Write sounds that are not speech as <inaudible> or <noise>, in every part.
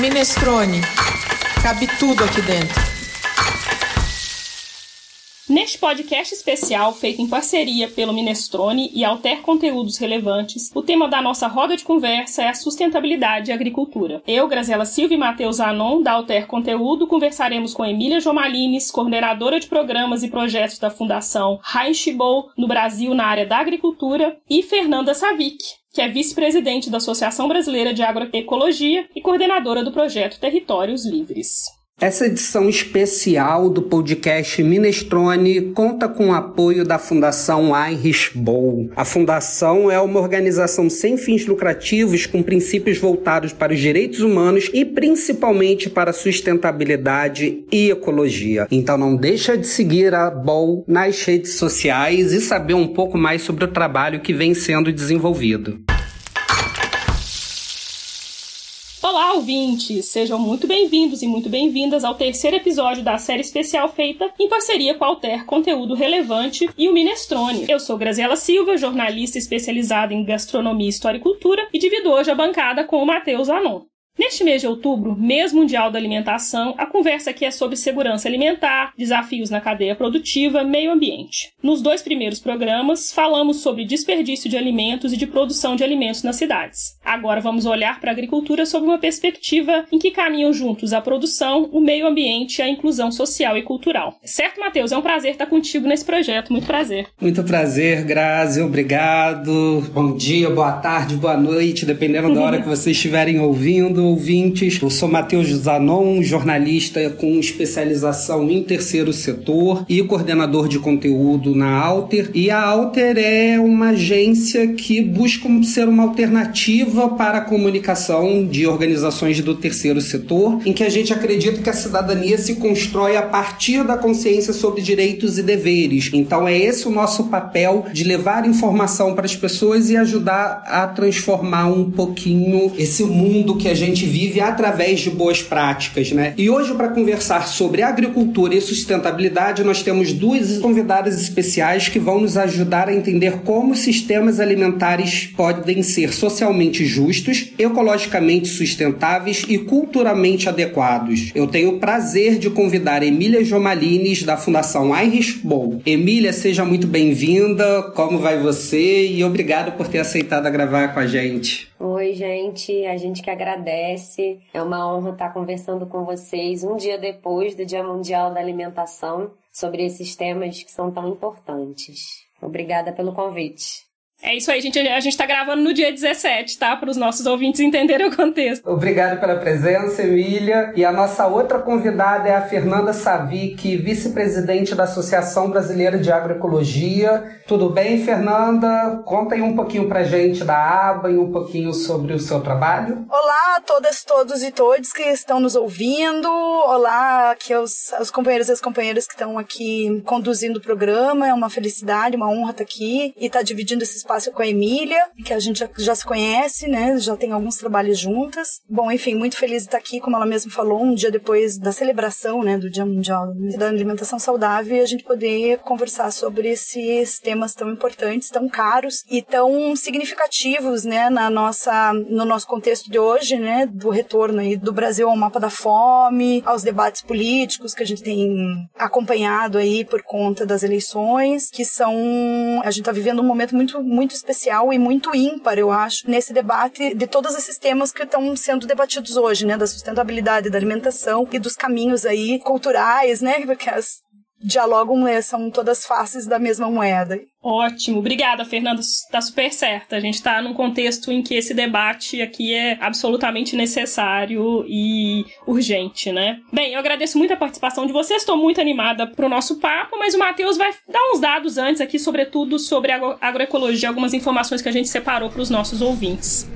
Minestrone. Cabe tudo aqui dentro. Neste podcast especial, feito em parceria pelo Minestrone e Alter Conteúdos Relevantes, o tema da nossa roda de conversa é a sustentabilidade e agricultura. Eu, Graziela Silva e Matheus Anon, da Alter Conteúdo, conversaremos com Emília Jomalines, coordenadora de programas e projetos da Fundação Heinz no Brasil na área da agricultura, e Fernanda Savic, que é vice-presidente da Associação Brasileira de Agroecologia e coordenadora do projeto Territórios Livres. Essa edição especial do podcast Minestrone conta com o apoio da Fundação Heinrich Boll. A fundação é uma organização sem fins lucrativos com princípios voltados para os direitos humanos e principalmente para sustentabilidade e ecologia. Então não deixa de seguir a Boll nas redes sociais e saber um pouco mais sobre o trabalho que vem sendo desenvolvido. Olá, ouvintes! Sejam muito bem-vindos e muito bem-vindas ao terceiro episódio da série especial feita em parceria com a Alter Conteúdo Relevante e o Minestrone. Eu sou Graziela Silva, jornalista especializada em gastronomia, história e cultura, e divido hoje a bancada com o Matheus Anon. Neste mês de outubro, mês mundial da alimentação, a conversa aqui é sobre segurança alimentar, desafios na cadeia produtiva, meio ambiente. Nos dois primeiros programas, falamos sobre desperdício de alimentos e de produção de alimentos nas cidades. Agora vamos olhar para a agricultura sob uma perspectiva em que caminham juntos a produção, o meio ambiente e a inclusão social e cultural. Certo, Matheus? É um prazer estar contigo nesse projeto. Muito prazer. Muito prazer, Grazi. Obrigado. Bom dia, boa tarde, boa noite, dependendo da hora que vocês estiverem ouvindo ouvintes. Eu sou Matheus Zanon, jornalista com especialização em terceiro setor e coordenador de conteúdo na Alter. E a Alter é uma agência que busca ser uma alternativa para a comunicação de organizações do terceiro setor, em que a gente acredita que a cidadania se constrói a partir da consciência sobre direitos e deveres. Então é esse o nosso papel de levar informação para as pessoas e ajudar a transformar um pouquinho esse mundo que a gente gente vive através de boas práticas, né? E hoje, para conversar sobre agricultura e sustentabilidade, nós temos duas convidadas especiais que vão nos ajudar a entender como sistemas alimentares podem ser socialmente justos, ecologicamente sustentáveis e culturalmente adequados. Eu tenho o prazer de convidar Emília Jomalines, da Fundação Irish Bowl. Emília, seja muito bem-vinda. Como vai você? E obrigado por ter aceitado gravar com a gente. Oi, gente. A gente que agradece. É uma honra estar conversando com vocês um dia depois do Dia Mundial da Alimentação sobre esses temas que são tão importantes. Obrigada pelo convite. É isso aí, gente. A gente está gravando no dia 17, tá? Para os nossos ouvintes entenderem o contexto. Obrigado pela presença, Emília. E a nossa outra convidada é a Fernanda Savic, vice-presidente da Associação Brasileira de Agroecologia. Tudo bem, Fernanda? Conta aí um pouquinho pra gente da aba e um pouquinho sobre o seu trabalho. Olá a todas, todos e todos que estão nos ouvindo. Olá aqui aos, aos companheiros e as companheiras que estão aqui conduzindo o programa. É uma felicidade, uma honra estar aqui e estar dividindo esse espaço com a Emília, que a gente já, já se conhece, né? Já tem alguns trabalhos juntas. Bom, enfim, muito feliz de estar aqui, como ela mesma falou, um dia depois da celebração, né, do Dia Mundial da Alimentação Saudável e a gente poder conversar sobre esses temas tão importantes, tão caros e tão significativos, né, na nossa, no nosso contexto de hoje, né, do retorno aí do Brasil ao mapa da fome, aos debates políticos que a gente tem acompanhado aí por conta das eleições, que são a gente está vivendo um momento muito muito especial e muito ímpar, eu acho, nesse debate de todos esses temas que estão sendo debatidos hoje, né, da sustentabilidade da alimentação e dos caminhos aí culturais, né, <laughs> porque as dialogam, né, são todas faces da mesma moeda. Ótimo, obrigada, Fernanda. Está super certa. A gente está num contexto em que esse debate aqui é absolutamente necessário e urgente, né? Bem, eu agradeço muito a participação de vocês. Estou muito animada para o nosso papo, mas o Matheus vai dar uns dados antes aqui, sobretudo sobre a agroecologia, algumas informações que a gente separou para os nossos ouvintes.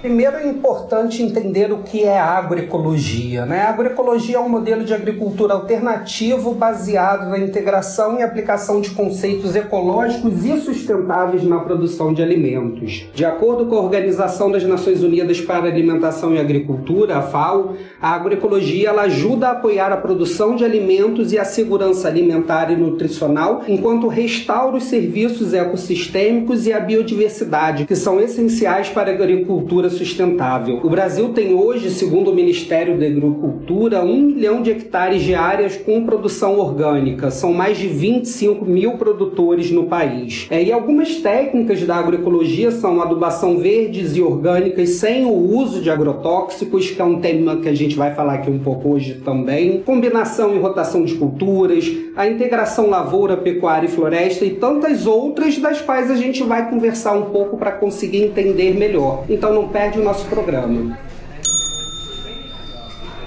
Primeiro é importante entender o que é agroecologia. Né? A agroecologia é um modelo de agricultura alternativo baseado na integração e aplicação de conceitos ecológicos e sustentáveis na produção de alimentos. De acordo com a Organização das Nações Unidas para a Alimentação e Agricultura, a FAO, a agroecologia ela ajuda a apoiar a produção de alimentos e a segurança alimentar e nutricional, enquanto restaura os serviços ecossistêmicos e a biodiversidade, que são essenciais para a agricultura agricultura sustentável. O Brasil tem hoje, segundo o Ministério da Agricultura, um milhão de hectares de áreas com produção orgânica. São mais de 25 mil produtores no país. É, e algumas técnicas da agroecologia são adubação verdes e orgânicas sem o uso de agrotóxicos, que é um tema que a gente vai falar aqui um pouco hoje também, combinação e rotação de culturas, a integração lavoura, pecuária e floresta e tantas outras das quais a gente vai conversar um pouco para conseguir entender melhor. Então não perde o nosso programa.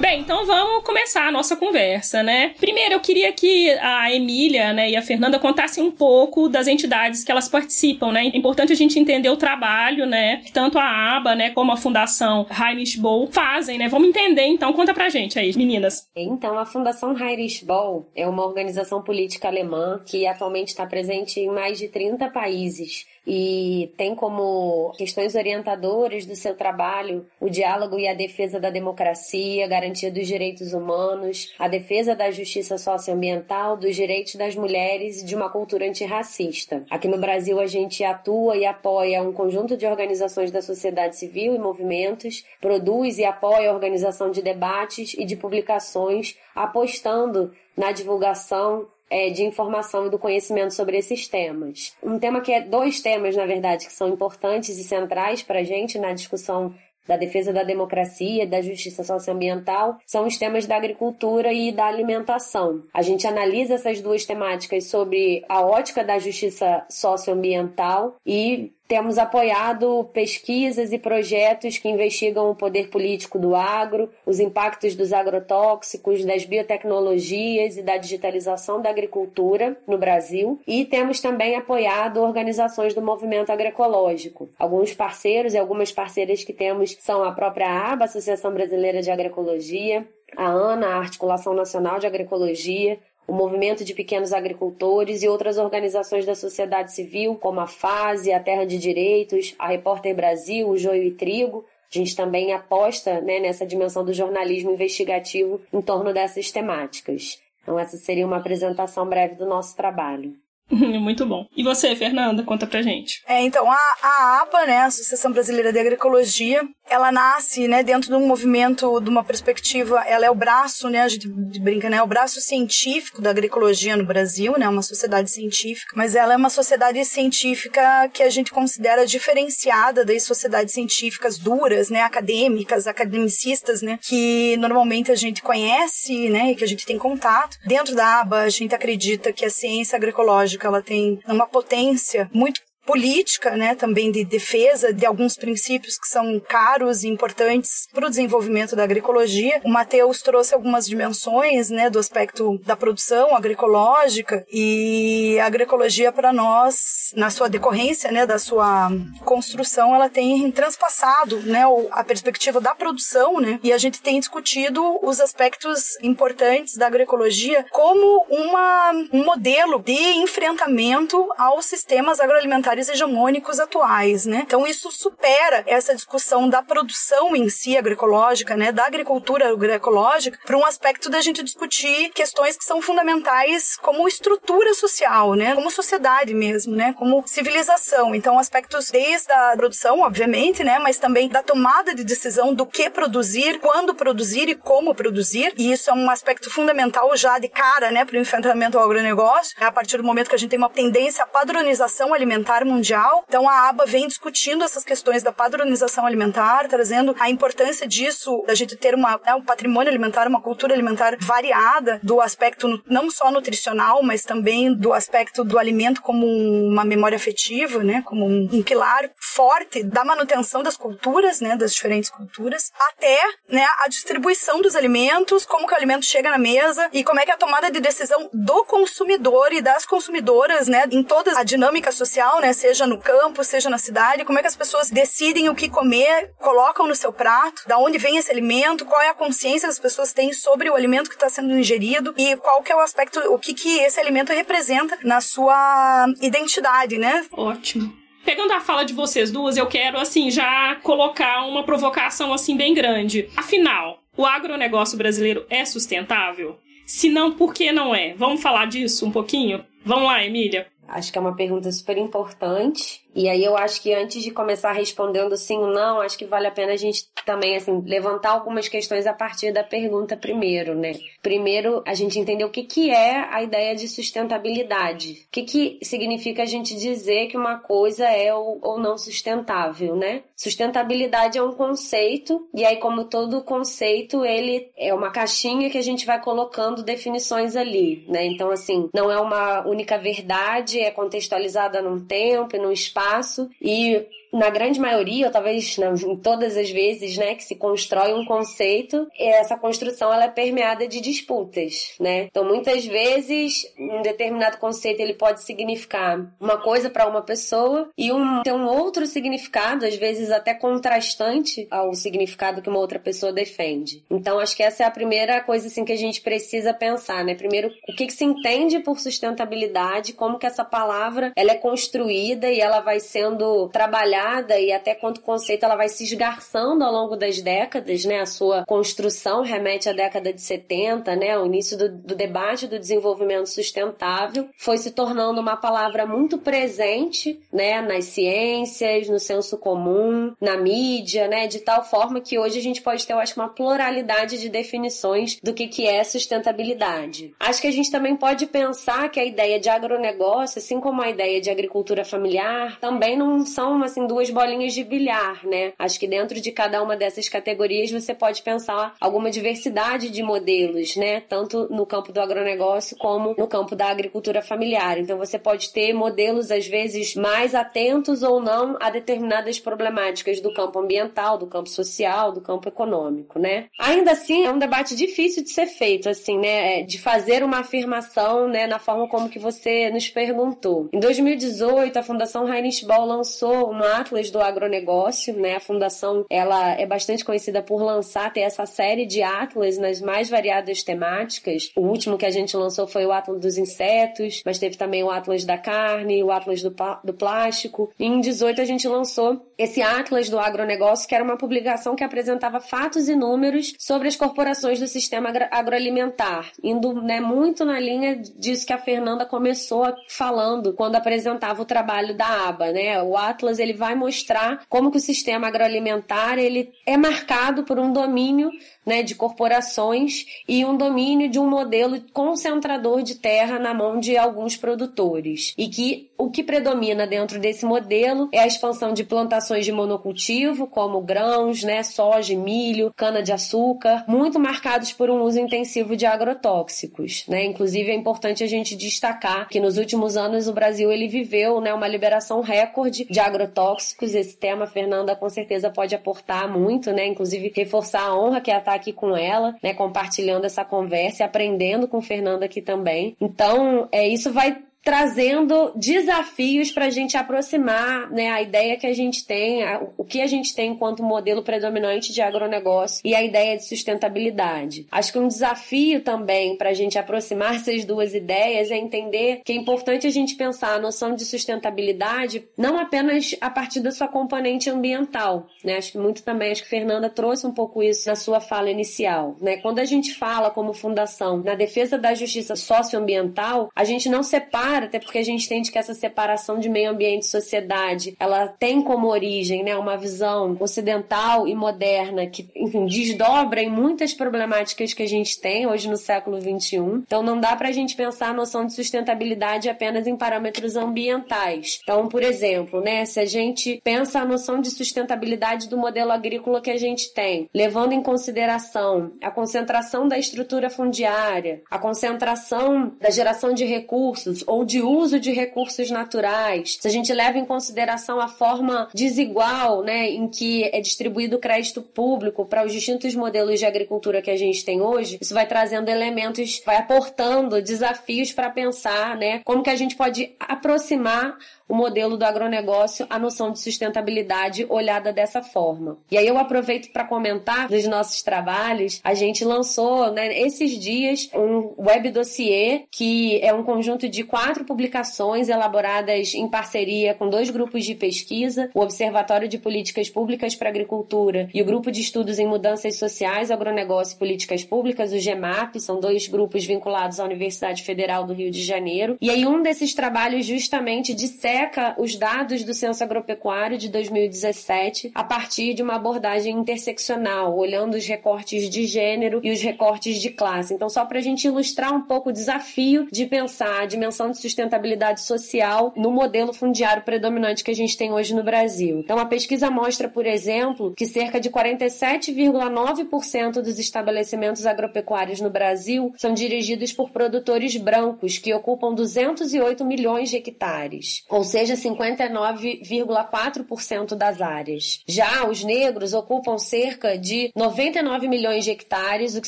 Bem, então vamos começar a nossa conversa, né? Primeiro, eu queria que a Emília né, e a Fernanda contassem um pouco das entidades que elas participam, né? É importante a gente entender o trabalho, né? Que tanto a ABA, né, como a Fundação Heinrich Boll fazem, né? Vamos entender, então. Conta pra gente aí, meninas. Então, a Fundação Heinrich Boll é uma organização política alemã que atualmente está presente em mais de 30 países e tem como questões orientadoras do seu trabalho o diálogo e a defesa da democracia, a garantia dos direitos humanos, a defesa da justiça socioambiental, dos direitos das mulheres e de uma cultura antirracista. Aqui no Brasil a gente atua e apoia um conjunto de organizações da sociedade civil e movimentos, produz e apoia a organização de debates e de publicações, apostando na divulgação é, de informação e do conhecimento sobre esses temas. Um tema que é dois temas, na verdade, que são importantes e centrais para a gente na discussão da defesa da democracia, da justiça socioambiental, são os temas da agricultura e da alimentação. A gente analisa essas duas temáticas sobre a ótica da justiça socioambiental e temos apoiado pesquisas e projetos que investigam o poder político do agro, os impactos dos agrotóxicos, das biotecnologias e da digitalização da agricultura no Brasil. E temos também apoiado organizações do movimento agroecológico. Alguns parceiros e algumas parceiras que temos são a própria ABA, Associação Brasileira de Agroecologia, a ANA, a Articulação Nacional de Agroecologia, o Movimento de Pequenos Agricultores e outras organizações da sociedade civil, como a FASE, a Terra de Direitos, a Repórter Brasil, o Joio e Trigo. A gente também aposta né, nessa dimensão do jornalismo investigativo em torno dessas temáticas. Então, essa seria uma apresentação breve do nosso trabalho. <laughs> Muito bom. E você, Fernanda, conta pra gente. É, então, a, a né, Associação Brasileira de Agroecologia, ela nasce, né, dentro de um movimento, de uma perspectiva, ela é o braço, né, a gente brinca, né, é o braço científico da agroecologia no Brasil, né, uma sociedade científica, mas ela é uma sociedade científica que a gente considera diferenciada das sociedades científicas duras, né, acadêmicas, academicistas, né, que normalmente a gente conhece, né, e que a gente tem contato. Dentro da ABA, a gente acredita que a ciência agroecológica ela tem uma potência muito política, né, também de defesa de alguns princípios que são caros e importantes para o desenvolvimento da agroecologia. O Matheus trouxe algumas dimensões, né, do aspecto da produção agroecológica e a agroecologia para nós, na sua decorrência, né, da sua construção, ela tem transpassado, né, a perspectiva da produção, né, e a gente tem discutido os aspectos importantes da agroecologia como uma, um modelo de enfrentamento aos sistemas agroalimentares alimentares hegemônicos atuais, né? Então isso supera essa discussão da produção em si agroecológica, né, da agricultura agroecológica, para um aspecto da gente discutir questões que são fundamentais como estrutura social, né, como sociedade mesmo, né, como civilização. Então aspectos desde a produção, obviamente, né, mas também da tomada de decisão do que produzir, quando produzir e como produzir. E isso é um aspecto fundamental já de cara, né, para o enfrentamento ao agronegócio. É a partir do momento que a gente tem uma tendência à padronização alimentar mundial. Então a ABA vem discutindo essas questões da padronização alimentar, trazendo a importância disso, da gente ter uma, né, um patrimônio alimentar, uma cultura alimentar variada, do aspecto não só nutricional, mas também do aspecto do alimento como uma memória afetiva, né, como um, um pilar forte da manutenção das culturas, né, das diferentes culturas, até né, a distribuição dos alimentos, como que o alimento chega na mesa e como é que é a tomada de decisão do consumidor e das consumidoras, né, em toda a dinâmica social, né, Seja no campo, seja na cidade, como é que as pessoas decidem o que comer, colocam no seu prato, da onde vem esse alimento, qual é a consciência que as pessoas têm sobre o alimento que está sendo ingerido e qual que é o aspecto, o que, que esse alimento representa na sua identidade, né? Ótimo. Pegando a fala de vocês duas, eu quero, assim, já colocar uma provocação, assim, bem grande. Afinal, o agronegócio brasileiro é sustentável? Se não, por que não é? Vamos falar disso um pouquinho? Vamos lá, Emília. Acho que é uma pergunta super importante e aí eu acho que antes de começar respondendo sim ou não, acho que vale a pena a gente também assim levantar algumas questões a partir da pergunta primeiro, né? Primeiro, a gente entender o que que é a ideia de sustentabilidade. O que que significa a gente dizer que uma coisa é ou, ou não sustentável, né? Sustentabilidade é um conceito e aí como todo conceito, ele é uma caixinha que a gente vai colocando definições ali, né? Então assim, não é uma única verdade, é contextualizada num tempo num espaço espaço e na grande maioria, ou talvez não, em todas as vezes, né, que se constrói um conceito, essa construção ela é permeada de disputas, né? Então, muitas vezes, um determinado conceito ele pode significar uma coisa para uma pessoa e um um outro significado, às vezes até contrastante ao significado que uma outra pessoa defende. Então, acho que essa é a primeira coisa assim que a gente precisa pensar, né? Primeiro, o que, que se entende por sustentabilidade, como que essa palavra ela é construída e ela vai sendo trabalhada e até quanto conceito ela vai se esgarçando ao longo das décadas, né? A sua construção remete à década de 70, né? O início do, do debate do desenvolvimento sustentável foi se tornando uma palavra muito presente, né? Nas ciências, no senso comum, na mídia, né? De tal forma que hoje a gente pode ter, eu acho, uma pluralidade de definições do que, que é sustentabilidade. Acho que a gente também pode pensar que a ideia de agronegócio, assim como a ideia de agricultura familiar, também não são, assim, duas bolinhas de bilhar, né? Acho que dentro de cada uma dessas categorias você pode pensar alguma diversidade de modelos, né? Tanto no campo do agronegócio como no campo da agricultura familiar. Então você pode ter modelos às vezes mais atentos ou não a determinadas problemáticas do campo ambiental, do campo social, do campo econômico, né? Ainda assim, é um debate difícil de ser feito, assim, né? É, de fazer uma afirmação, né, na forma como que você nos perguntou. Em 2018, a Fundação Heinrich Ball lançou uma Atlas do agronegócio, né? A fundação ela é bastante conhecida por lançar ter essa série de atlas nas mais variadas temáticas. O último que a gente lançou foi o Atlas dos insetos, mas teve também o Atlas da carne, o Atlas do, do plástico. E em 18 a gente lançou esse Atlas do agronegócio, que era uma publicação que apresentava fatos e números sobre as corporações do sistema agro agroalimentar, indo né, muito na linha disso que a Fernanda começou falando quando apresentava o trabalho da aba, né? O Atlas ele vai vai mostrar como que o sistema agroalimentar ele é marcado por um domínio né, de corporações e um domínio de um modelo concentrador de terra na mão de alguns produtores. E que o que predomina dentro desse modelo é a expansão de plantações de monocultivo, como grãos, né, soja, milho, cana-de-açúcar, muito marcados por um uso intensivo de agrotóxicos. Né? Inclusive, é importante a gente destacar que nos últimos anos o Brasil ele viveu né, uma liberação recorde de agrotóxicos. Esse tema, Fernanda, com certeza pode aportar muito, né? inclusive reforçar a honra que é estar aqui com ela, né, compartilhando essa conversa e aprendendo com Fernanda aqui também. Então, é, isso vai trazendo desafios para a gente aproximar né, a ideia que a gente tem, a, o que a gente tem enquanto modelo predominante de agronegócio e a ideia de sustentabilidade. Acho que um desafio também para a gente aproximar essas duas ideias é entender que é importante a gente pensar a noção de sustentabilidade não apenas a partir da sua componente ambiental. Né? Acho que muito também, acho que Fernanda trouxe um pouco isso na sua fala inicial. Né? Quando a gente fala como fundação na defesa da justiça socioambiental, a gente não separa até porque a gente entende que essa separação de meio ambiente e sociedade, ela tem como origem, né, uma visão ocidental e moderna que, enfim, desdobra em muitas problemáticas que a gente tem hoje no século XXI. Então não dá para a gente pensar a noção de sustentabilidade apenas em parâmetros ambientais. Então, por exemplo, né, se a gente pensa a noção de sustentabilidade do modelo agrícola que a gente tem, levando em consideração a concentração da estrutura fundiária, a concentração da geração de recursos ou ou de uso de recursos naturais, se a gente leva em consideração a forma desigual né, em que é distribuído o crédito público para os distintos modelos de agricultura que a gente tem hoje, isso vai trazendo elementos, vai aportando desafios para pensar né, como que a gente pode aproximar o modelo do agronegócio à noção de sustentabilidade olhada dessa forma. E aí eu aproveito para comentar dos nossos trabalhos. A gente lançou né, esses dias um web dossiê que é um conjunto de quatro publicações elaboradas em parceria com dois grupos de pesquisa, o Observatório de Políticas Públicas para Agricultura e o Grupo de Estudos em Mudanças Sociais, Agronegócio e Políticas Públicas, o GEMAP, são dois grupos vinculados à Universidade Federal do Rio de Janeiro. E aí um desses trabalhos justamente disseca os dados do Censo Agropecuário de 2017 a partir de uma abordagem interseccional, olhando os recortes de gênero e os recortes de classe. Então, só para a gente ilustrar um pouco o desafio de pensar a dimensão sustentabilidade social no modelo fundiário predominante que a gente tem hoje no Brasil. Então, a pesquisa mostra, por exemplo, que cerca de 47,9% dos estabelecimentos agropecuários no Brasil são dirigidos por produtores brancos, que ocupam 208 milhões de hectares. Ou seja, 59,4% das áreas. Já os negros ocupam cerca de 99 milhões de hectares, o que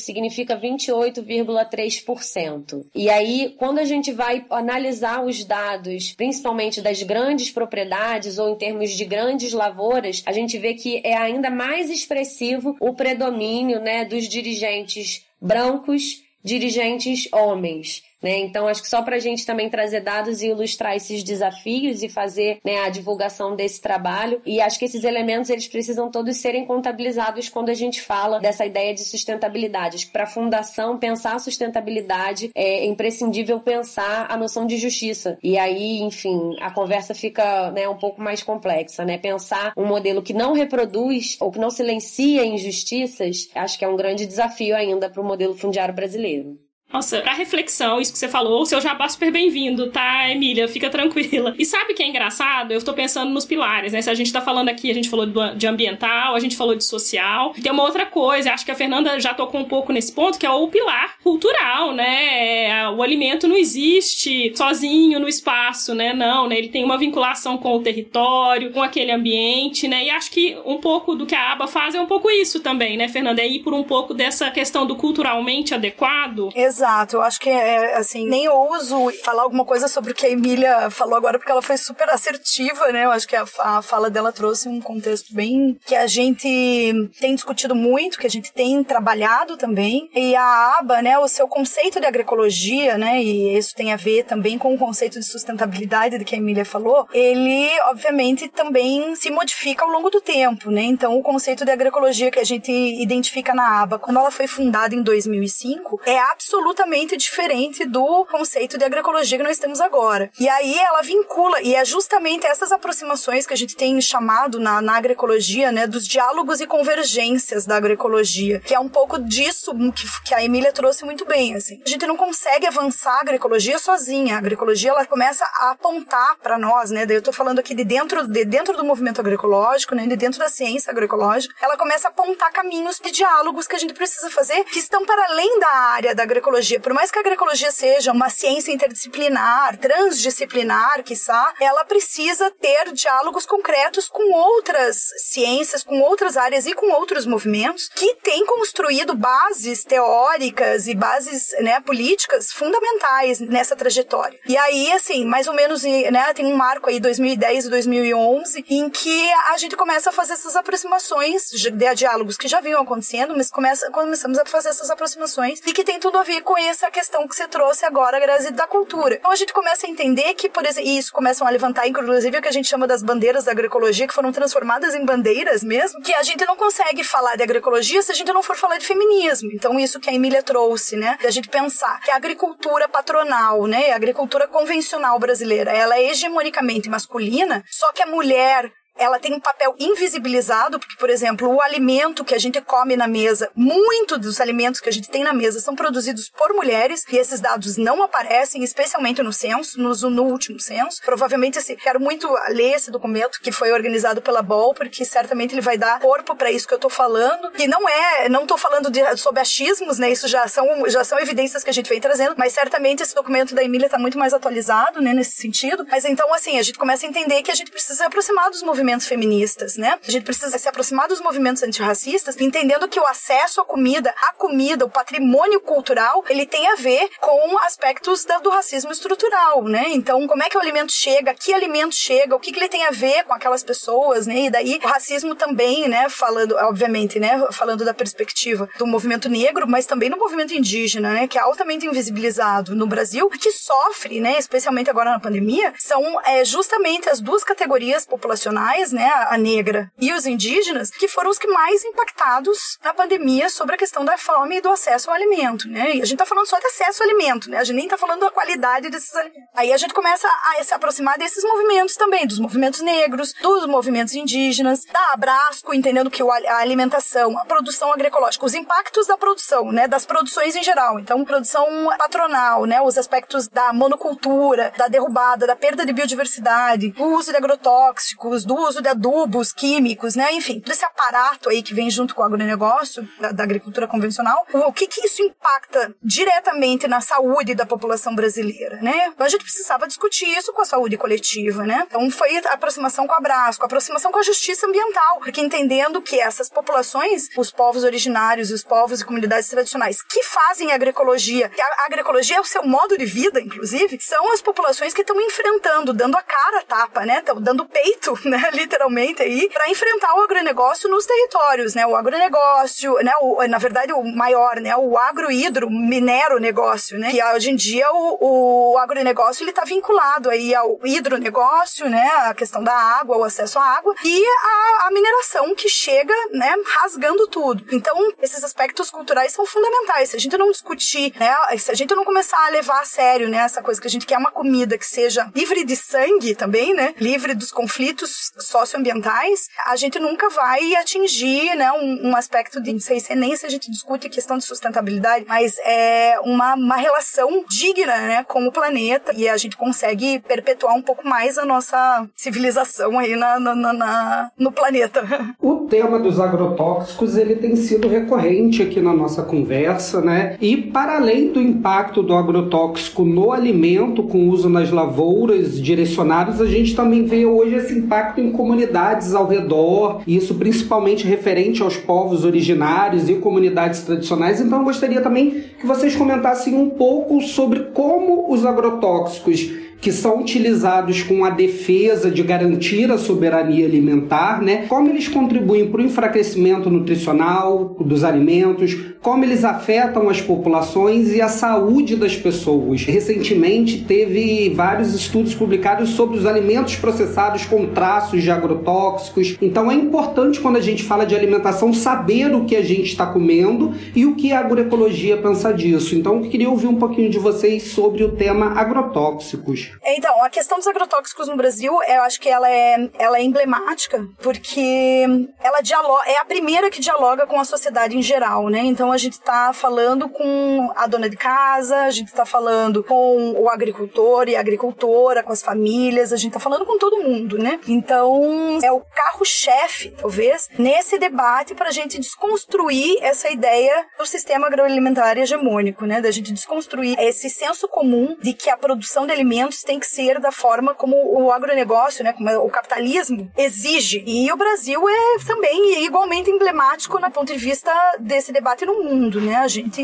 significa 28,3%. E aí, quando a gente vai analisar os dados, principalmente das grandes propriedades ou em termos de grandes lavouras, a gente vê que é ainda mais expressivo o predomínio né, dos dirigentes brancos, dirigentes homens. Né? Então, acho que só para a gente também trazer dados e ilustrar esses desafios e fazer né, a divulgação desse trabalho. E acho que esses elementos eles precisam todos serem contabilizados quando a gente fala dessa ideia de sustentabilidade. Acho que para a fundação pensar a sustentabilidade é imprescindível pensar a noção de justiça. E aí, enfim, a conversa fica né, um pouco mais complexa. Né? Pensar um modelo que não reproduz ou que não silencia injustiças, acho que é um grande desafio ainda para o modelo fundiário brasileiro. Nossa, pra reflexão, isso que você falou, o seu jabá super bem-vindo, tá, Emília? Fica tranquila. E sabe o que é engraçado? Eu tô pensando nos pilares, né? Se a gente tá falando aqui, a gente falou de ambiental, a gente falou de social. Tem uma outra coisa, acho que a Fernanda já tocou um pouco nesse ponto, que é o pilar cultural, né? É, o alimento não existe sozinho no espaço, né? Não, né? Ele tem uma vinculação com o território, com aquele ambiente, né? E acho que um pouco do que a aba faz é um pouco isso também, né, Fernanda? É ir por um pouco dessa questão do culturalmente adequado. Exato Exato, eu acho que é assim, nem ouso falar alguma coisa sobre o que a Emília falou agora, porque ela foi super assertiva, né? Eu acho que a, a fala dela trouxe um contexto bem que a gente tem discutido muito, que a gente tem trabalhado também. E a aba, né, o seu conceito de agroecologia, né, e isso tem a ver também com o conceito de sustentabilidade de que a Emília falou, ele, obviamente, também se modifica ao longo do tempo, né? Então, o conceito de agroecologia que a gente identifica na aba, quando ela foi fundada em 2005, é absolutamente absolutamente diferente do conceito de agroecologia que nós temos agora. E aí ela vincula, e é justamente essas aproximações que a gente tem chamado na, na agroecologia, né, dos diálogos e convergências da agroecologia, que é um pouco disso que, que a Emília trouxe muito bem, assim. A gente não consegue avançar a agroecologia sozinha. A agroecologia, ela começa a apontar para nós, né, daí eu tô falando aqui de dentro, de dentro do movimento agroecológico, né, de dentro da ciência agroecológica, ela começa a apontar caminhos de diálogos que a gente precisa fazer que estão para além da área da agroecologia por mais que a agroecologia seja uma ciência interdisciplinar, transdisciplinar, quiçá, ela precisa ter diálogos concretos com outras ciências, com outras áreas e com outros movimentos que têm construído bases teóricas e bases né, políticas fundamentais nessa trajetória. E aí, assim, mais ou menos, né, tem um marco aí 2010 e 2011 em que a gente começa a fazer essas aproximações de diálogos que já vinham acontecendo, mas começa, começamos a fazer essas aproximações e que tem tudo a ver com essa questão que você trouxe agora, Grazi, da cultura. Então a gente começa a entender que, por exemplo, isso começam a levantar, inclusive, o que a gente chama das bandeiras da agroecologia, que foram transformadas em bandeiras mesmo, que a gente não consegue falar de agroecologia se a gente não for falar de feminismo. Então, isso que a Emília trouxe, né? De a gente pensar que a agricultura patronal, né? A agricultura convencional brasileira, ela é hegemonicamente masculina, só que a mulher ela tem um papel invisibilizado, porque, por exemplo, o alimento que a gente come na mesa, muito dos alimentos que a gente tem na mesa são produzidos por mulheres, e esses dados não aparecem, especialmente no censo, no, no último censo. Provavelmente, assim, quero muito ler esse documento que foi organizado pela BOL, porque certamente ele vai dar corpo para isso que eu tô falando. E não é, não tô falando de, sobre achismos, né? Isso já são, já são evidências que a gente vem trazendo, mas certamente esse documento da Emília tá muito mais atualizado, né, nesse sentido. Mas então, assim, a gente começa a entender que a gente precisa se aproximar dos movimentos feministas, né? A gente precisa se aproximar dos movimentos antirracistas, entendendo que o acesso à comida, a comida, o patrimônio cultural, ele tem a ver com aspectos da, do racismo estrutural, né? Então, como é que o alimento chega, que alimento chega, o que, que ele tem a ver com aquelas pessoas, né? E daí o racismo também, né? Falando, obviamente, né? Falando da perspectiva do movimento negro, mas também do movimento indígena, né? Que é altamente invisibilizado no Brasil, que sofre, né? Especialmente agora na pandemia, são é, justamente as duas categorias populacionais, né? A negra e os indígenas, que foram os que mais impactados na pandemia sobre a questão da fome e do acesso ao alimento, né? E a gente tá falando só de acesso ao alimento, né? A gente nem tá falando da qualidade desses alimentos. Aí a gente começa a se aproximar desses movimentos também, dos movimentos negros, dos movimentos indígenas, da Abrasco, entendendo que a alimentação, a produção agroecológica, os impactos da produção, né? Das produções em geral. Então, produção patronal, né? Os aspectos da monocultura, da derrubada, da perda de biodiversidade, do uso de agrotóxicos, do uso de adubos químicos, né? Enfim, todo esse aparato aí que vem junto com o agronegócio, da, da agricultura convencional, o que que isso impacta diretamente na saúde da população brasileira, né? Então a gente precisava discutir isso com a saúde coletiva, né? Então foi a aproximação com a Brasco, a aproximação com a justiça ambiental, porque entendendo que essas populações, os povos originários, os povos e comunidades tradicionais que fazem agroecologia, que a agroecologia é o seu modo de vida, inclusive, são as populações que estão enfrentando, dando a cara a tapa, né? Estão dando peito, <laughs> né? Literalmente aí, para enfrentar o agronegócio nos territórios, né? O agronegócio, né? O, na verdade, o maior, né? O agrohidro, minero negócio, né? Que hoje em dia o, o agronegócio ele está vinculado aí ao hidronegócio, né? A questão da água, o acesso à água e a, a mineração que chega, né? Rasgando tudo. Então, esses aspectos culturais são fundamentais. Se a gente não discutir, né? Se a gente não começar a levar a sério, né? Essa coisa que a gente quer uma comida que seja livre de sangue também, né? Livre dos conflitos socioambientais, a gente nunca vai atingir, né? Um, um aspecto de, não sei se é nem se a gente discute questão de sustentabilidade, mas é uma, uma relação digna, né? Com o planeta e a gente consegue perpetuar um pouco mais a nossa civilização aí na, na, na, na no planeta. O tema dos agrotóxicos, ele tem sido recorrente aqui na nossa conversa, né? E para além do impacto do agrotóxico no alimento com uso nas lavouras direcionadas, a gente também vê hoje esse impacto em comunidades ao redor, e isso principalmente referente aos povos originários e comunidades tradicionais. Então eu gostaria também que vocês comentassem um pouco sobre como os agrotóxicos que são utilizados com a defesa de garantir a soberania alimentar, né? Como eles contribuem para o enfraquecimento nutricional dos alimentos, como eles afetam as populações e a saúde das pessoas. Recentemente teve vários estudos publicados sobre os alimentos processados com traços de agrotóxicos. Então é importante quando a gente fala de alimentação saber o que a gente está comendo e o que a agroecologia pensa disso. Então eu queria ouvir um pouquinho de vocês sobre o tema agrotóxicos. Então, a questão dos agrotóxicos no Brasil, eu acho que ela é, ela é emblemática, porque ela dialoga, é a primeira que dialoga com a sociedade em geral, né? Então a gente está falando com a dona de casa, a gente está falando com o agricultor e a agricultora, com as famílias, a gente está falando com todo mundo, né? Então, é o carro-chefe, talvez, nesse debate para a gente desconstruir essa ideia do sistema agroalimentar hegemônico, né? Da gente desconstruir esse senso comum de que a produção de alimentos tem que ser da forma como o agronegócio, né, como o capitalismo exige. E o Brasil é também igualmente emblemático no ponto de vista desse debate no mundo, né? A gente,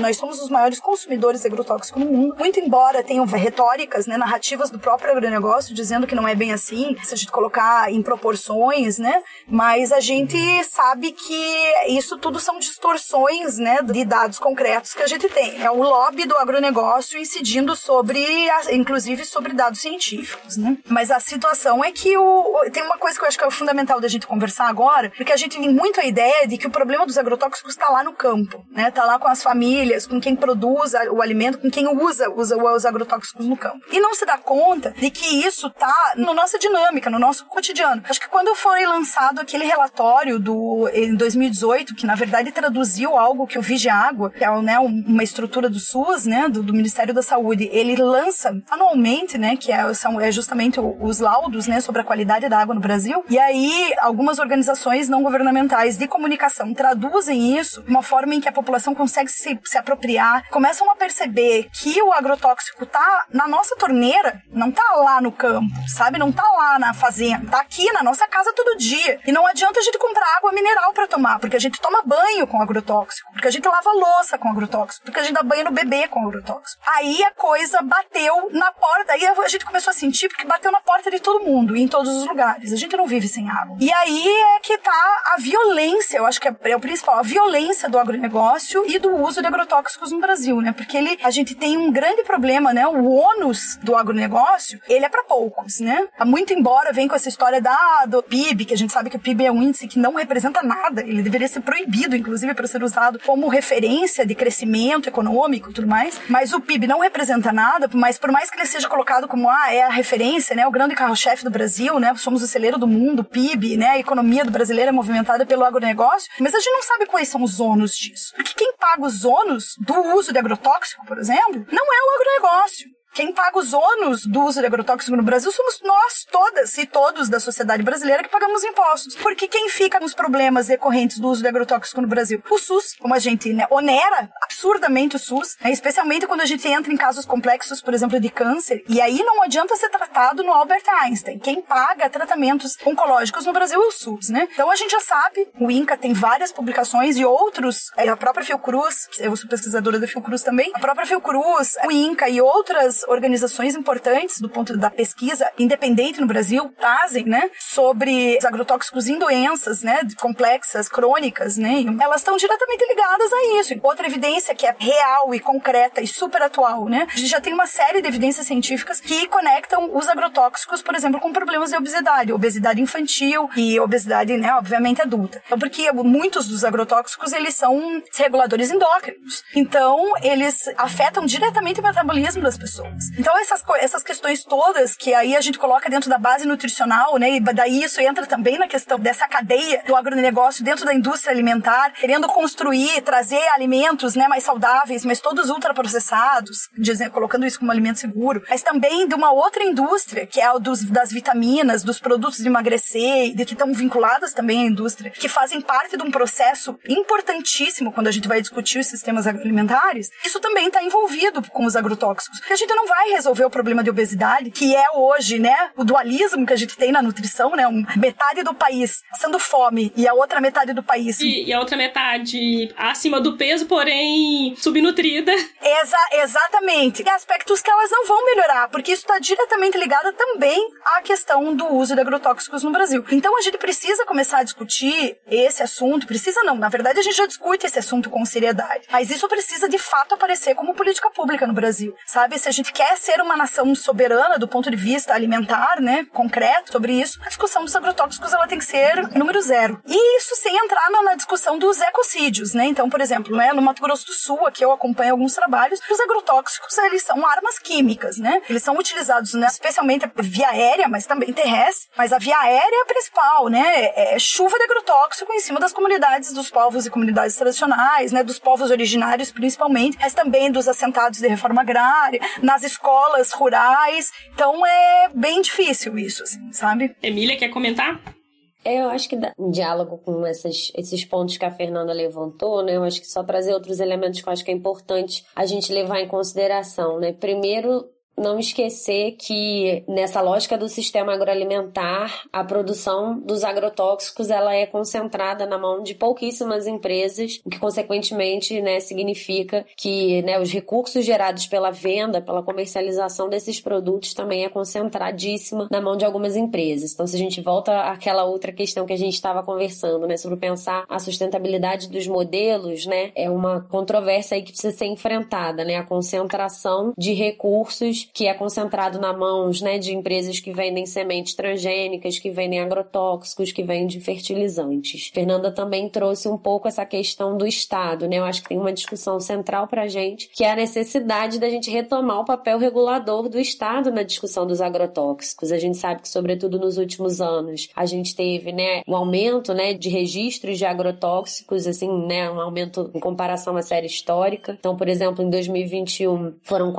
nós somos os maiores consumidores de agrotóxico no mundo. Muito embora tenham retóricas, né, narrativas do próprio agronegócio dizendo que não é bem assim, se a gente colocar em proporções, né? Mas a gente sabe que isso tudo são distorções, né, de dados concretos que a gente tem. É o lobby do agronegócio incidindo sobre, inclusive inclusive sobre dados científicos, né? Mas a situação é que o, tem uma coisa que eu acho que é fundamental da gente conversar agora, porque a gente tem muito a ideia de que o problema dos agrotóxicos está lá no campo, né? Tá lá com as famílias, com quem produz o alimento, com quem usa, usa os agrotóxicos no campo. E não se dá conta de que isso tá na nossa dinâmica, no nosso cotidiano. Acho que quando foi lançado aquele relatório do em 2018, que na verdade traduziu algo que o Vigiágua, que é né, uma estrutura do SUS, né, do, do, Ministério da Saúde, ele lança anualmente, né, que é, são é justamente os laudos, né, sobre a qualidade da água no Brasil. E aí algumas organizações não governamentais de comunicação traduzem isso de uma forma em que a população consegue se, se apropriar, começam a perceber que o agrotóxico tá na nossa torneira, não tá lá no campo, sabe? Não tá lá na fazenda, tá aqui na nossa casa todo dia. E não adianta a gente comprar água mineral para tomar, porque a gente toma banho com agrotóxico, porque a gente lava louça com agrotóxico, porque a gente dá banho no bebê com agrotóxico. Aí a coisa bateu na porta, aí a gente começou a sentir porque bateu na porta de todo mundo e em todos os lugares. A gente não vive sem água. E aí é que tá a violência, eu acho que é, é o principal, a violência do agronegócio e do uso de agrotóxicos no Brasil, né? Porque ele, a gente tem um grande problema, né? O ônus do agronegócio, ele é para poucos, né? Muito embora vem com essa história da, do PIB, que a gente sabe que o PIB é um índice que não representa nada, ele deveria ser proibido, inclusive, para ser usado como referência de crescimento econômico e tudo mais, mas o PIB não representa nada, mas por mais que ele seja colocado como, ah, é a referência, né? O grande carro-chefe do Brasil, né? Somos o celeiro do mundo, PIB, né? A economia do brasileiro é movimentada pelo agronegócio, mas a gente não sabe quais são os ônus disso. Porque quem paga os ônus do uso de agrotóxico, por exemplo, não é o agronegócio. Quem paga os ônus do uso de agrotóxico no Brasil somos nós, todas e todos da sociedade brasileira que pagamos impostos. Porque quem fica nos problemas decorrentes do uso de agrotóxico no Brasil? O SUS, como a gente né, onera absurdamente o SUS, né, especialmente quando a gente entra em casos complexos, por exemplo, de câncer. E aí não adianta ser tratado no Albert Einstein. Quem paga tratamentos oncológicos no Brasil é o SUS, né? Então a gente já sabe, o INCA tem várias publicações e outros, é, a própria Fiocruz, eu sou pesquisadora da Fiocruz também, a própria Fiocruz, o INCA e outras organizações importantes do ponto da pesquisa independente no Brasil trazem, né, sobre os agrotóxicos em doenças, né, complexas, crônicas, né, elas estão diretamente ligadas a isso. Outra evidência que é real e concreta e super atual, né, a gente já tem uma série de evidências científicas que conectam os agrotóxicos, por exemplo, com problemas de obesidade, obesidade infantil e obesidade, né, obviamente adulta. Então, porque muitos dos agrotóxicos, eles são reguladores endócrinos. Então, eles afetam diretamente o metabolismo das pessoas. Então, essas, essas questões todas que aí a gente coloca dentro da base nutricional, né? E daí isso entra também na questão dessa cadeia do agronegócio dentro da indústria alimentar, querendo construir, trazer alimentos, né, mais saudáveis, mas todos ultraprocessados, dizendo, colocando isso como alimento seguro, mas também de uma outra indústria, que é a dos, das vitaminas, dos produtos de emagrecer, de que estão vinculadas também à indústria, que fazem parte de um processo importantíssimo quando a gente vai discutir os sistemas agroalimentares. Isso também está envolvido com os agrotóxicos. Porque a gente não vai resolver o problema de obesidade, que é hoje, né, o dualismo que a gente tem na nutrição, né, um, metade do país sendo fome e a outra metade do país. E, e a outra metade acima do peso, porém subnutrida. <laughs> Exa exatamente. E aspectos que elas não vão melhorar, porque isso está diretamente ligado também à questão do uso de agrotóxicos no Brasil. Então a gente precisa começar a discutir esse assunto, precisa não, na verdade a gente já discute esse assunto com seriedade, mas isso precisa de fato aparecer como política pública no Brasil, sabe? Se a gente quer ser uma nação soberana do ponto de vista alimentar, né, concreto sobre isso, a discussão dos agrotóxicos ela tem que ser número zero. E isso sem entrar na, discussão dos ecocídios, né? Então, por exemplo, né, no Mato Grosso do Sul, aqui eu acompanho alguns trabalhos, os agrotóxicos eles são armas químicas, né? Eles são utilizados, né, especialmente via aérea, mas também terrestre. Mas a via aérea é a principal, né? É, é chuva de agrotóxico em cima das comunidades dos povos e comunidades tradicionais, né? Dos povos originários principalmente, mas também dos assentados de reforma agrária, nas escolas rurais. Então é bem difícil isso, assim, sabe? Emília, quer comentar? É, eu acho que em diálogo com essas, esses pontos que a Fernanda levantou, né? Eu acho que só trazer outros elementos que eu acho que é importante a gente levar em consideração, né? Primeiro, não esquecer que nessa lógica do sistema agroalimentar, a produção dos agrotóxicos ela é concentrada na mão de pouquíssimas empresas, o que consequentemente né, significa que né, os recursos gerados pela venda, pela comercialização desses produtos também é concentradíssima na mão de algumas empresas. Então, se a gente volta àquela outra questão que a gente estava conversando, né, sobre pensar a sustentabilidade dos modelos, né, é uma controvérsia aí que precisa ser enfrentada, né, a concentração de recursos que é concentrado na mãos né, de empresas que vendem sementes transgênicas, que vendem agrotóxicos, que vendem fertilizantes. Fernanda também trouxe um pouco essa questão do Estado, né? Eu acho que tem uma discussão central para a gente, que é a necessidade da gente retomar o papel regulador do Estado na discussão dos agrotóxicos. A gente sabe que, sobretudo nos últimos anos, a gente teve né, um aumento né, de registros de agrotóxicos, assim, né, um aumento em comparação à série histórica. Então, por exemplo, em 2021 foram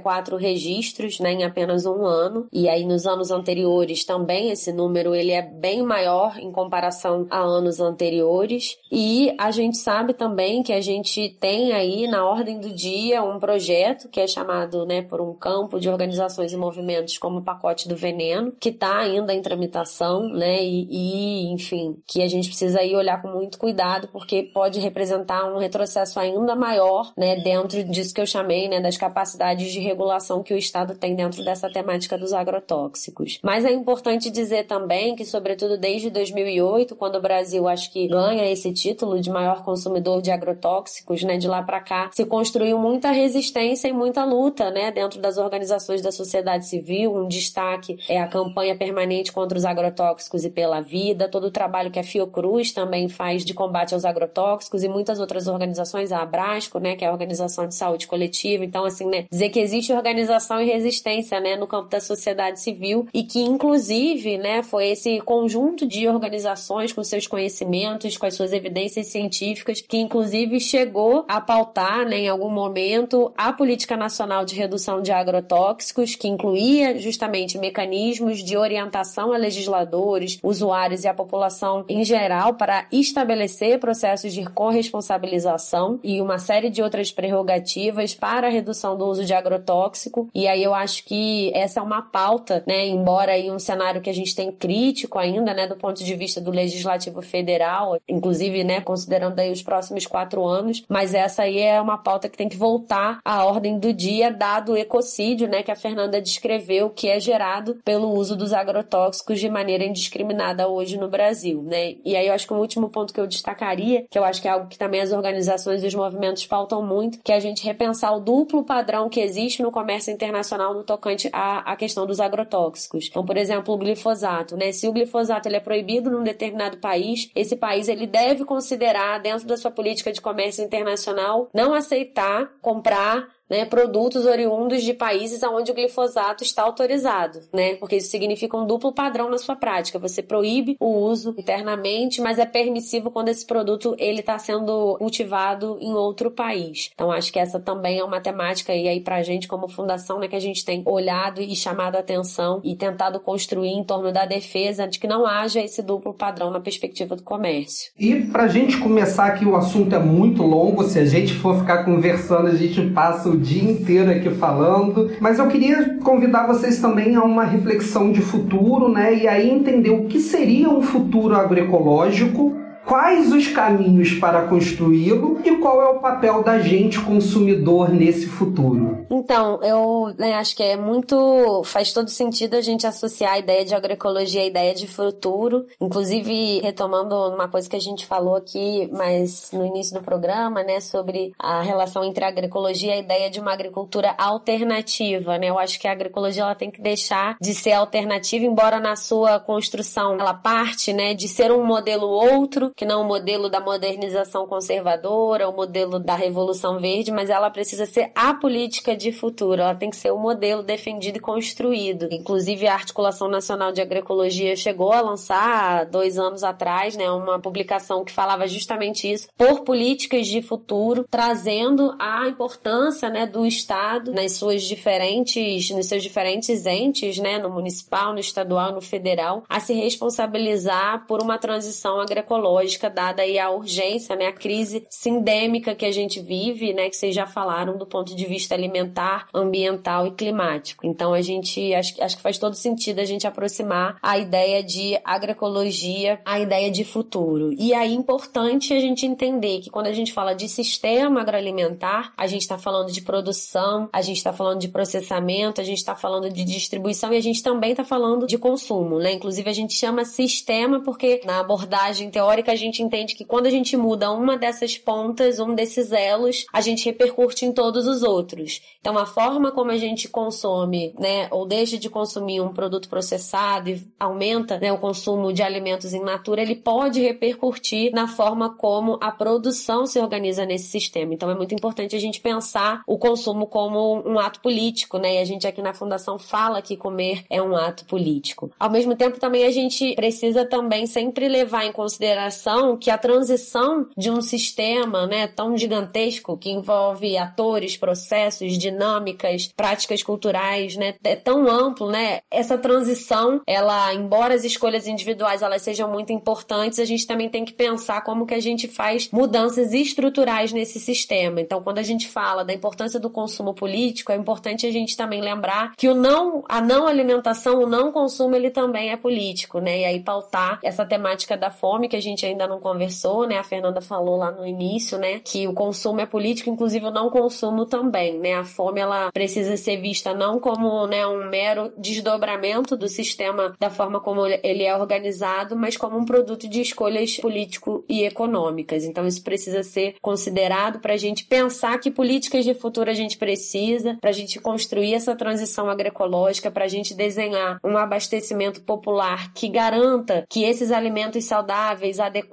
474 registros né, em apenas um ano, e aí nos anos anteriores também esse número ele é bem maior em comparação a anos anteriores. E a gente sabe também que a gente tem aí na ordem do dia um projeto que é chamado né, por um campo de organizações e movimentos como o pacote do veneno, que está ainda em tramitação, né? E, e, enfim, que a gente precisa aí olhar com muito cuidado, porque pode representar um retrocesso ainda maior, né, dentro disso que eu chamei, né, das capacidades de regulação que o Estado tem dentro dessa temática dos agrotóxicos. Mas é importante dizer também que, sobretudo desde 2008, quando o Brasil acho que ganha esse título de maior consumidor de agrotóxicos, né, de lá para cá, se construiu muita resistência e muita luta, né, dentro das organizações da sociedade civil. Um destaque é a campanha permanente contra os agrotóxicos e pela vida, todo o trabalho que a Fiocruz também faz de combate aos agrotóxicos e muitas outras organizações, a Abrasco, né, que é a Organização de Saúde Coletiva. Então, assim, né, dizer que existe organização e resistência, né, no campo da sociedade civil e que, inclusive, né, foi esse conjunto de organizações com seus conhecimentos, com as suas evidências científicas, que, inclusive, chegou a pautar, né, em algum momento, a Política Nacional de Redução de Agrotóxicos, que incluía justamente mecanismos de orientação a legisladores, usuários e a população em geral para estabelecer processos de corresponsabilização e uma série de outras prerrogativas para a redução do uso de agrotóxico. E aí eu acho que essa é uma pauta, né, embora aí um cenário que a gente tem crítico ainda, né, do ponto de vista do legislativo federal, inclusive, né, considerando aí os próximos quatro anos, mas essa aí é uma pauta que tem que voltar à ordem do dia, dado o ecocídio, né, que a Fernanda descreveu, que é gerado pelo uso dos agrotóxicos de maneira indiscriminada hoje no Brasil, né? E aí eu acho que o último ponto que eu destacaria, que eu acho que é algo que também as organizações e os movimentos pautam muito, que é a gente repensar o duplo padrão que existe no comércio internacional no tocante à, à questão dos agrotóxicos. Então, por exemplo, o glifosato, né? Se o glifosato ele é proibido num determinado país, esse país ele deve considerar dentro da sua política de comércio internacional não aceitar comprar né, produtos oriundos de países onde o glifosato está autorizado, né? Porque isso significa um duplo padrão na sua prática. Você proíbe o uso internamente, mas é permissivo quando esse produto ele está sendo cultivado em outro país. Então acho que essa também é uma temática e aí para a gente como fundação, né, que a gente tem olhado e chamado a atenção e tentado construir em torno da defesa de que não haja esse duplo padrão na perspectiva do comércio. E para a gente começar aqui o assunto é muito longo. Se a gente for ficar conversando, a gente passa o dia inteiro aqui falando, mas eu queria convidar vocês também a uma reflexão de futuro, né? E aí entender o que seria um futuro agroecológico quais os caminhos para construí-lo e qual é o papel da gente consumidor nesse futuro? Então, eu né, acho que é muito. faz todo sentido a gente associar a ideia de agroecologia à ideia de futuro. Inclusive, retomando uma coisa que a gente falou aqui, mas no início do programa, né, sobre a relação entre a agroecologia e a ideia de uma agricultura alternativa, né? Eu acho que a agroecologia ela tem que deixar de ser alternativa, embora na sua construção ela parte, né, de ser um modelo outro que não o modelo da modernização conservadora, o modelo da Revolução Verde, mas ela precisa ser a política de futuro, ela tem que ser o modelo defendido e construído. Inclusive, a Articulação Nacional de Agroecologia chegou a lançar, dois anos atrás, né, uma publicação que falava justamente isso, por políticas de futuro, trazendo a importância né, do Estado nas suas diferentes, nos seus diferentes entes, né, no municipal, no estadual, no federal, a se responsabilizar por uma transição agroecológica lógica, dada aí a urgência, né, a crise sindêmica que a gente vive, né, que vocês já falaram do ponto de vista alimentar, ambiental e climático. Então a gente acho, acho que faz todo sentido a gente aproximar a ideia de agroecologia à ideia de futuro. E aí é importante a gente entender que quando a gente fala de sistema agroalimentar, a gente está falando de produção, a gente está falando de processamento, a gente está falando de distribuição e a gente também está falando de consumo, né? Inclusive a gente chama sistema porque na abordagem teórica a gente entende que quando a gente muda uma dessas pontas, um desses elos, a gente repercute em todos os outros. Então, a forma como a gente consome, né, ou deixa de consumir um produto processado e aumenta né, o consumo de alimentos in natura, ele pode repercutir na forma como a produção se organiza nesse sistema. Então, é muito importante a gente pensar o consumo como um ato político, né? E a gente aqui na Fundação fala que comer é um ato político. Ao mesmo tempo, também a gente precisa também sempre levar em consideração que a transição de um sistema, né, tão gigantesco que envolve atores, processos, dinâmicas, práticas culturais, né, é tão amplo, né? Essa transição, ela, embora as escolhas individuais elas sejam muito importantes, a gente também tem que pensar como que a gente faz mudanças estruturais nesse sistema. Então, quando a gente fala da importância do consumo político, é importante a gente também lembrar que o não, a não alimentação, o não consumo, ele também é político, né? E aí pautar essa temática da fome que a gente ainda não conversou, né? A Fernanda falou lá no início, né? Que o consumo é político, inclusive o não consumo também, né? A fome ela precisa ser vista não como né, um mero desdobramento do sistema da forma como ele é organizado, mas como um produto de escolhas político e econômicas. Então isso precisa ser considerado para a gente pensar que políticas de futuro a gente precisa, para a gente construir essa transição agroecológica, para a gente desenhar um abastecimento popular que garanta que esses alimentos saudáveis, adequados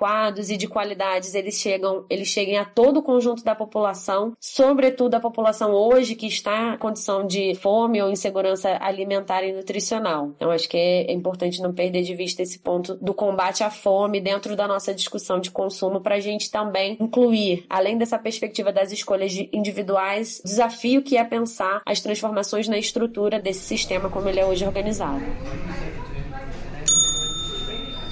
e de qualidades eles chegam, eles cheguem a todo o conjunto da população, sobretudo a população hoje que está em condição de fome ou insegurança alimentar e nutricional. Então acho que é importante não perder de vista esse ponto do combate à fome dentro da nossa discussão de consumo para a gente também incluir, além dessa perspectiva das escolhas individuais, desafio que é pensar as transformações na estrutura desse sistema como ele é hoje organizado.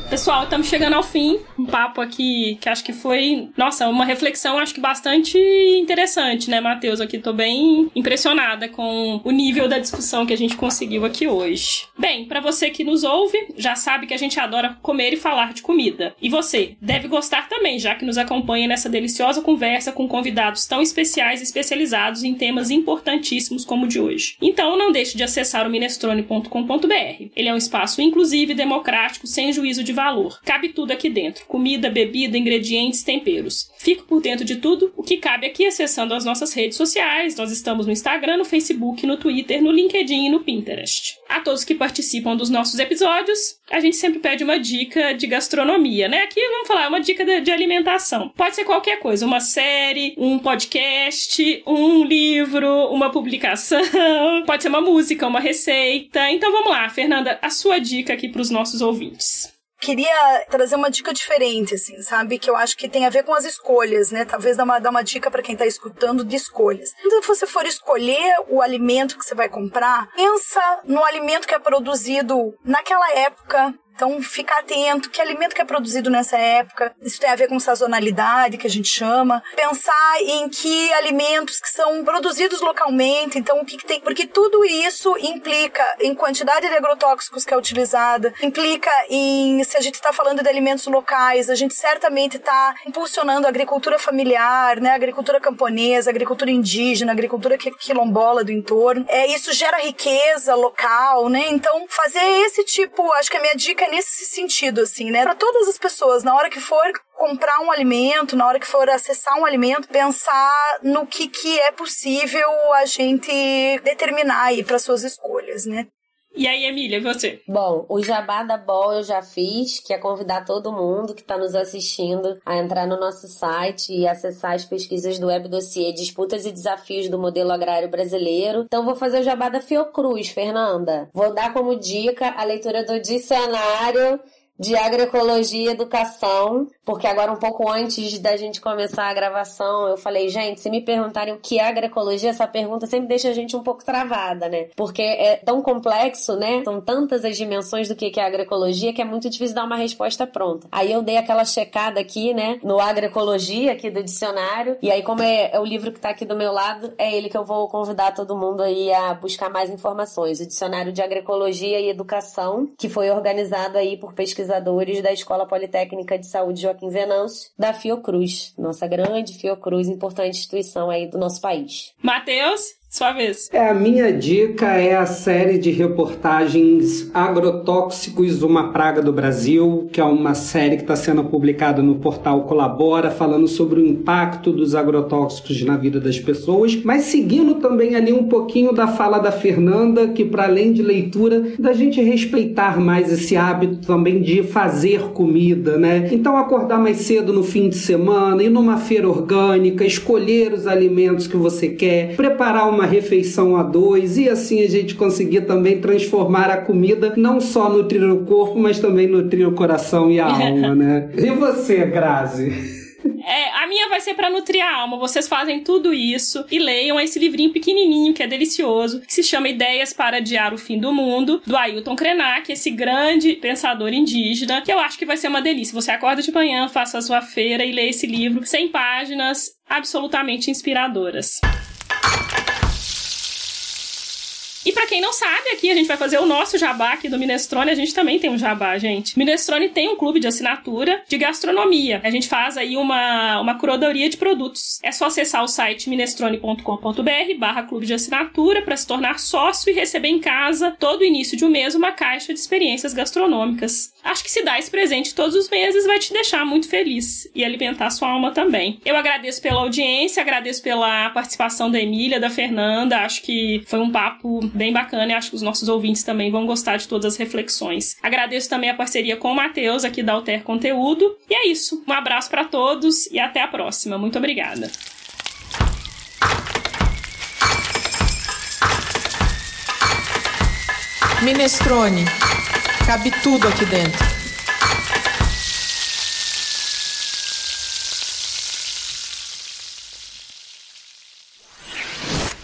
Pessoal, estamos chegando ao fim. Um papo aqui que acho que foi, nossa, uma reflexão acho que bastante interessante, né, Matheus? Aqui tô bem impressionada com o nível da discussão que a gente conseguiu aqui hoje. Bem, para você que nos ouve, já sabe que a gente adora comer e falar de comida. E você deve gostar também, já que nos acompanha nessa deliciosa conversa com convidados tão especiais e especializados em temas importantíssimos como o de hoje. Então, não deixe de acessar o minestrone.com.br. Ele é um espaço inclusivo e democrático, sem juízo de valor. Cabe tudo aqui dentro: comida, bebida, ingredientes, temperos. Fique por dentro de tudo o que cabe aqui acessando as nossas redes sociais. Nós estamos no Instagram, no Facebook, no Twitter, no LinkedIn e no Pinterest. A todos que participam dos nossos episódios, a gente sempre pede uma dica de gastronomia, né? Aqui vamos falar uma dica de, de alimentação. Pode ser qualquer coisa, uma série, um podcast, um livro, uma publicação, <laughs> pode ser uma música, uma receita. Então vamos lá, Fernanda, a sua dica aqui para os nossos ouvintes queria trazer uma dica diferente, assim, sabe? Que eu acho que tem a ver com as escolhas, né? Talvez dar uma, dar uma dica para quem tá escutando de escolhas. Quando você for escolher o alimento que você vai comprar, pensa no alimento que é produzido naquela época, então, ficar atento, que alimento que é produzido nessa época, isso tem a ver com sazonalidade, que a gente chama. Pensar em que alimentos que são produzidos localmente, então o que, que tem, porque tudo isso implica em quantidade de agrotóxicos que é utilizada, implica em, se a gente está falando de alimentos locais, a gente certamente está impulsionando a agricultura familiar, né, a agricultura camponesa, agricultura indígena, agricultura quilombola do entorno. É, isso gera riqueza local, né? Então, fazer esse tipo, acho que a minha dica nesse sentido, assim, né? Para todas as pessoas, na hora que for comprar um alimento, na hora que for acessar um alimento, pensar no que, que é possível a gente determinar aí para suas escolhas, né? E aí, Emília, você? Bom, o Jabá da Bol eu já fiz, que é convidar todo mundo que está nos assistindo a entrar no nosso site e acessar as pesquisas do Web Dossiê Disputas e Desafios do Modelo Agrário Brasileiro. Então, vou fazer o Jabá da Fiocruz, Fernanda. Vou dar como dica a leitura do dicionário de agroecologia e educação, porque agora um pouco antes da gente começar a gravação, eu falei, gente, se me perguntarem o que é agroecologia, essa pergunta sempre deixa a gente um pouco travada, né? Porque é tão complexo, né? São tantas as dimensões do que é agroecologia que é muito difícil dar uma resposta pronta. Aí eu dei aquela checada aqui, né, no agroecologia aqui do dicionário, e aí como é, é o livro que tá aqui do meu lado, é ele que eu vou convidar todo mundo aí a buscar mais informações. O dicionário de agroecologia e educação, que foi organizado aí por pesquisadores da Escola Politécnica de Saúde Joaquim Venâncio, da Fiocruz, nossa grande Fiocruz, importante instituição aí do nosso país. Matheus? Sua vez. É, a minha dica é a série de reportagens Agrotóxicos, uma praga do Brasil, que é uma série que está sendo publicada no portal Colabora, falando sobre o impacto dos agrotóxicos na vida das pessoas, mas seguindo também ali um pouquinho da fala da Fernanda, que para além de leitura, da gente respeitar mais esse hábito também de fazer comida, né? Então acordar mais cedo no fim de semana, ir numa feira orgânica, escolher os alimentos que você quer, preparar uma uma refeição a dois e assim a gente conseguir também transformar a comida não só nutrir o corpo, mas também nutrir o coração e a <laughs> alma, né? E você, Grazi? É, a minha vai ser para nutrir a alma. Vocês fazem tudo isso e leiam esse livrinho pequenininho que é delicioso, que se chama Ideias para Adiar o Fim do Mundo, do Ailton Krenak, esse grande pensador indígena, que eu acho que vai ser uma delícia. Você acorda de manhã, faça a sua feira e lê esse livro, 100 páginas absolutamente inspiradoras. E para quem não sabe, aqui a gente vai fazer o nosso jabá aqui do Minestrone. A gente também tem um jabá, gente. Minestrone tem um clube de assinatura de gastronomia. A gente faz aí uma, uma curadoria de produtos. É só acessar o site minestrone.com.br barra clube de assinatura para se tornar sócio e receber em casa todo início de um mês uma caixa de experiências gastronômicas. Acho que se dar esse presente todos os meses vai te deixar muito feliz e alimentar sua alma também. Eu agradeço pela audiência, agradeço pela participação da Emília, da Fernanda. Acho que foi um papo bem bacana e acho que os nossos ouvintes também vão gostar de todas as reflexões. Agradeço também a parceria com o Matheus aqui da Alter Conteúdo. E é isso. Um abraço para todos e até a próxima. Muito obrigada. Minestrone. Cabe tudo aqui dentro.